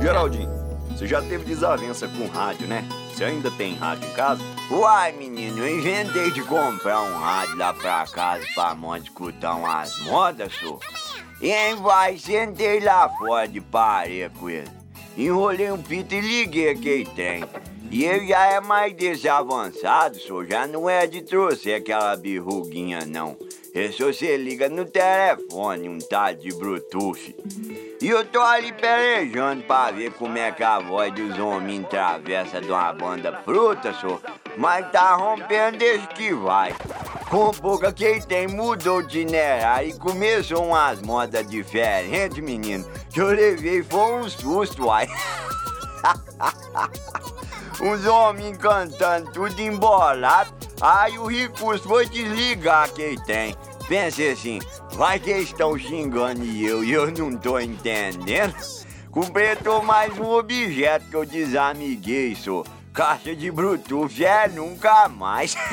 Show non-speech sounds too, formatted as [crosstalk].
Claudinho, você já teve desavença com rádio, né? Você ainda tem rádio em casa? Uai, menino, eu inventei de comprar um rádio lá pra casa pra mãe escutar umas modas, só. E vai, sentei lá fora de parede com ele. Enrolei um pito e liguei aquele trem. E ele já é mais desse avançado, já não é de trouxer aquela birruguinha, não. É só você liga no telefone, um tal de Bluetooth. E eu tô ali pelejando pra ver como é que a voz dos homens atravessa de uma banda fruta, só. Mas tá rompendo desde que vai. Com pouca quem tem mudou de itinerário e começou umas modas diferentes, menino. Que eu levei foi um susto, uai. Os [laughs] homens cantando tudo embolado. Aí o recurso foi desligar quem tem. Pensei assim, vai que eles estão xingando eu e eu não tô entendendo. Completou mais um objeto que eu desamiguei, só. Caixa de Bluetooth é nunca mais. [laughs]